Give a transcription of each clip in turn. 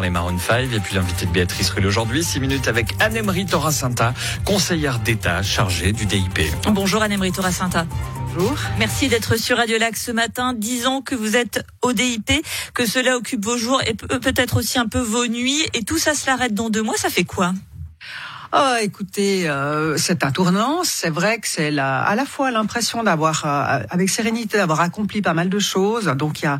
les Maroon 5 et puis l'invité de Béatrice Rulle aujourd'hui, 6 minutes avec Anne-Emery Toracinta, conseillère d'État chargée du DIP. Bonjour Anne-Emery Toracinta. Bonjour. Merci d'être sur Radio Lac ce matin. Dix ans que vous êtes au DIP, que cela occupe vos jours et peut-être aussi un peu vos nuits. Et tout ça se l'arrête dans deux mois. Ça fait quoi? Oh, écoutez, euh, c'est un tournant. C'est vrai que c'est la, à la fois l'impression d'avoir, euh, avec sérénité, d'avoir accompli pas mal de choses. Donc il y a,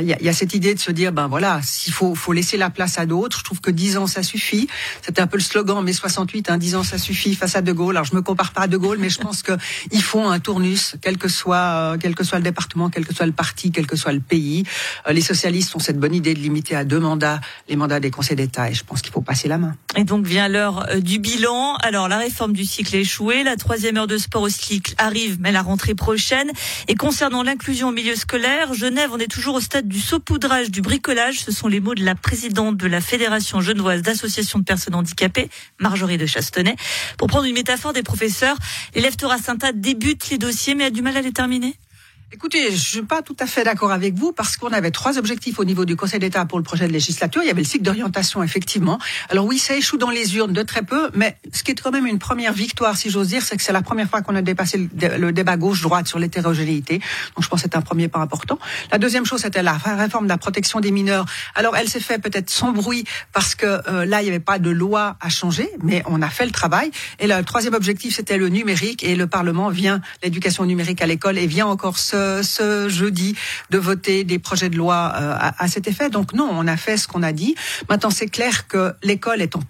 il y, a, cette idée de se dire, ben voilà, s'il faut, faut laisser la place à d'autres. Je trouve que 10 ans ça suffit. C'était un peu le slogan mai 68, hein, 10 ans ça suffit face à De Gaulle. Alors je me compare pas à De Gaulle, mais je pense que il faut un tournus, quel que soit, euh, quel que soit le département, quel que soit le parti, quel que soit le pays. Euh, les socialistes ont cette bonne idée de limiter à deux mandats les mandats des conseils d'État, et je pense qu'il faut passer la main. Et donc vient l'heure du bilan. Alors, la réforme du cycle est échouée. La troisième heure de sport au cycle arrive, mais la rentrée prochaine. Et concernant l'inclusion au milieu scolaire, Genève, on est toujours au stade du saupoudrage, du bricolage. Ce sont les mots de la présidente de la Fédération genevoise d'associations de personnes handicapées, Marjorie de Chastenay. Pour prendre une métaphore des professeurs, l'élève Torah Sainta débute les dossiers, mais a du mal à les terminer. Écoutez, je suis pas tout à fait d'accord avec vous parce qu'on avait trois objectifs au niveau du Conseil d'État pour le projet de législature. Il y avait le cycle d'orientation, effectivement. Alors oui, ça échoue dans les urnes de très peu, mais ce qui est quand même une première victoire, si j'ose dire, c'est que c'est la première fois qu'on a dépassé le, débat gauche-droite sur l'hétérogénéité. Donc je pense que c'est un premier pas important. La deuxième chose, c'était la réforme de la protection des mineurs. Alors elle s'est fait peut-être sans bruit parce que euh, là, il n'y avait pas de loi à changer, mais on a fait le travail. Et le troisième objectif, c'était le numérique et le Parlement vient, l'éducation numérique à l'école, et vient encore ce, jeudi de voter des projets de loi euh, à, cet effet. Donc non, on a fait ce qu'on a dit. Maintenant, c'est clair que l'école est en,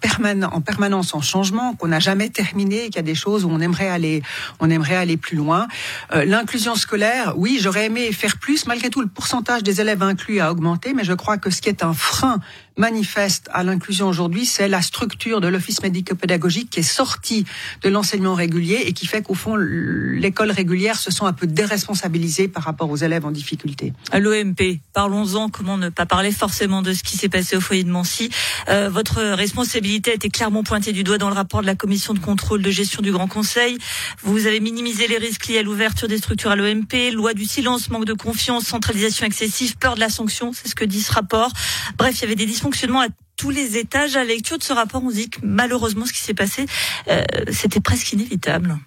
en permanence en changement, qu'on n'a jamais terminé, qu'il y a des choses où on aimerait aller, on aimerait aller plus loin. Euh, l'inclusion scolaire, oui, j'aurais aimé faire plus. Malgré tout, le pourcentage des élèves inclus a augmenté, mais je crois que ce qui est un frein manifeste à l'inclusion aujourd'hui, c'est la structure de l'office médico-pédagogique qui est sortie de l'enseignement régulier et qui fait qu'au fond, l'école régulière se sent un peu déresponsabilisée par rapport aux élèves en difficulté. À l'OMP, parlons-en. Comment ne pas parler forcément de ce qui s'est passé au foyer de Mancy euh, Votre responsabilité a été clairement pointée du doigt dans le rapport de la commission de contrôle de gestion du Grand Conseil. Vous avez minimisé les risques liés à l'ouverture des structures à l'OMP, loi du silence, manque de confiance, centralisation excessive, peur de la sanction, c'est ce que dit ce rapport. Bref, il y avait des fonctionnement à tous les étages. À la lecture de ce rapport, on dit que malheureusement, ce qui s'est passé, euh, c'était presque inévitable.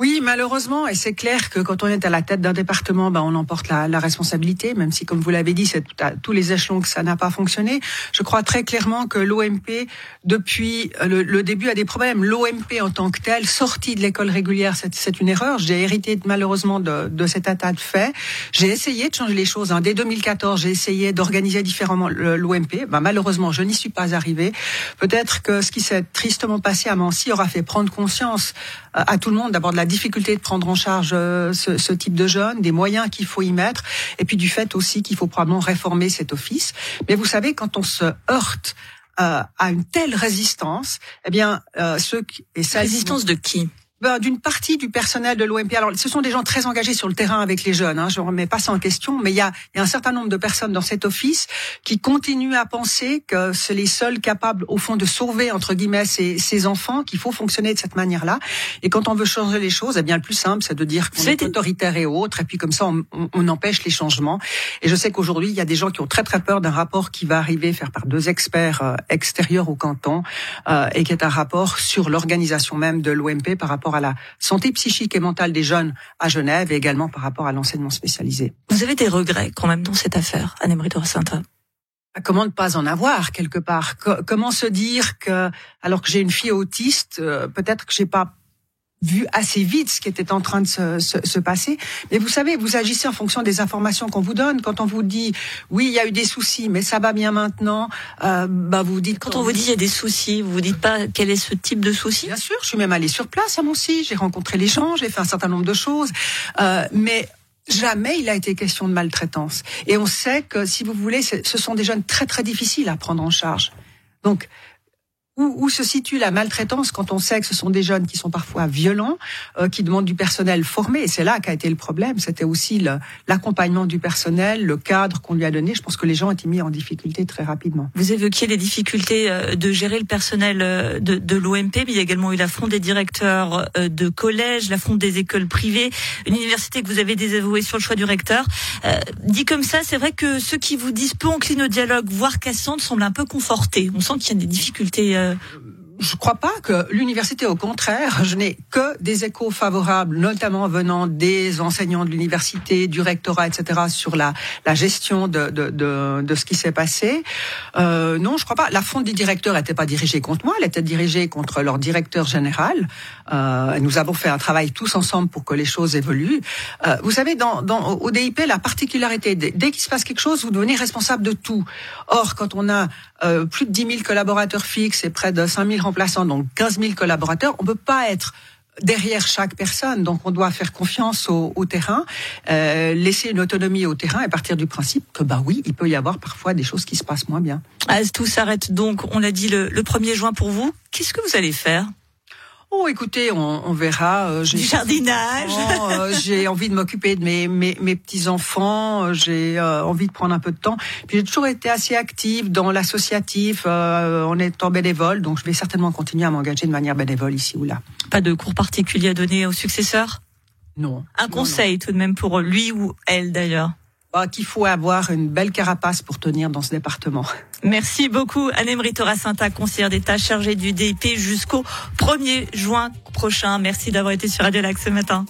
Oui, malheureusement, et c'est clair que quand on est à la tête d'un département, ben, on emporte la, la, responsabilité, même si, comme vous l'avez dit, c'est à tous les échelons que ça n'a pas fonctionné. Je crois très clairement que l'OMP, depuis le, le, début, a des problèmes. L'OMP en tant que tel, sortie de l'école régulière, c'est une erreur. J'ai hérité malheureusement de, de cet état de fait. J'ai essayé de changer les choses. Hein. Dès 2014, j'ai essayé d'organiser différemment l'OMP. Ben, malheureusement, je n'y suis pas arrivé. Peut-être que ce qui s'est tristement passé à Mancy aura fait prendre conscience euh, à tout le monde d'abord de la difficulté de prendre en charge euh, ce, ce type de jeunes, des moyens qu'il faut y mettre, et puis du fait aussi qu'il faut probablement réformer cet office. Mais vous savez, quand on se heurte euh, à une telle résistance, eh bien, euh, ceux et ça résistance de qui? Ben, d'une partie du personnel de l'OMP. Alors, ce sont des gens très engagés sur le terrain avec les jeunes. Hein, je ne remets pas ça en question, mais il y a, y a, un certain nombre de personnes dans cet office qui continuent à penser que c'est les seuls capables, au fond, de sauver entre guillemets ces, ces enfants, qu'il faut fonctionner de cette manière-là. Et quand on veut changer les choses, eh bien, le plus simple, c'est de dire qu'on est, autoritaire et autre, et puis comme ça, on, on, empêche les changements. Et je sais qu'aujourd'hui, il y a des gens qui ont très très peur d'un rapport qui va arriver, faire par deux experts euh, extérieurs au canton, euh, et qui est un rapport sur l'organisation même de l'OMP par rapport à la santé psychique et mentale des jeunes à Genève et également par rapport à l'enseignement spécialisé. Vous avez des regrets quand même dans cette affaire, Anne-Emery Sainte Comment ne pas en avoir quelque part? Comment se dire que, alors que j'ai une fille autiste, euh, peut-être que j'ai pas vu assez vite ce qui était en train de se, se, se, passer. Mais vous savez, vous agissez en fonction des informations qu'on vous donne. Quand on vous dit, oui, il y a eu des soucis, mais ça va bien maintenant, euh, bah vous dites... Quand on vous dit il y a des soucis, vous vous dites pas quel est ce type de souci? Bien sûr, je suis même allée sur place à Moncy, j'ai rencontré les gens, j'ai fait un certain nombre de choses, euh, mais jamais il a été question de maltraitance. Et on sait que, si vous voulez, ce sont des jeunes très très difficiles à prendre en charge. Donc, où, se situe la maltraitance quand on sait que ce sont des jeunes qui sont parfois violents, euh, qui demandent du personnel formé? C'est là qu'a été le problème. C'était aussi l'accompagnement du personnel, le cadre qu'on lui a donné. Je pense que les gens ont été mis en difficulté très rapidement. Vous évoquiez les difficultés euh, de gérer le personnel euh, de, l'OMP, mais il y a également eu la fronde des directeurs de collèges, la fronde des écoles privées, une université que vous avez désavouée sur le choix du recteur. dit comme ça, c'est vrai que ceux qui vous disent peu enclin au dialogue, voire Cassandre, semblent un peu confortés. On sent qu'il y a des difficultés Yeah. Je ne crois pas que l'université, au contraire, je n'ai que des échos favorables, notamment venant des enseignants de l'université, du rectorat, etc., sur la, la gestion de, de, de, de ce qui s'est passé. Euh, non, je crois pas. La fronde des directeurs n'était pas dirigée contre moi, elle était dirigée contre leur directeur général. Euh, nous avons fait un travail tous ensemble pour que les choses évoluent. Euh, vous savez, dans, dans, au DIP, la particularité, dès qu'il se passe quelque chose, vous devenez responsable de tout. Or, quand on a euh, plus de 10 000 collaborateurs fixes et près de 5 000 remplaçants, donc 15 000 collaborateurs, on ne peut pas être derrière chaque personne. Donc on doit faire confiance au, terrain, euh, laisser une autonomie au terrain et partir du principe que bah oui, il peut y avoir parfois des choses qui se passent moins bien. Ah, tout s'arrête donc, on l'a dit le, le 1er juin pour vous. Qu'est-ce que vous allez faire? Oh, écoutez, on, on verra. Euh, du jardinage. Euh, j'ai envie de m'occuper de mes, mes, mes petits enfants. Euh, j'ai euh, envie de prendre un peu de temps. Puis j'ai toujours été assez active dans l'associatif, en étant bénévole. Donc je vais certainement continuer à m'engager de manière bénévole ici ou là. Pas de cours particulier à donner aux successeurs Non. Un conseil tout de même pour lui ou elle d'ailleurs? Qu'il faut avoir une belle carapace pour tenir dans ce département. Merci beaucoup, Anne-Emery Toracinta, conseillère d'État chargée du DIP jusqu'au 1er juin prochain. Merci d'avoir été sur Radio Lac ce matin.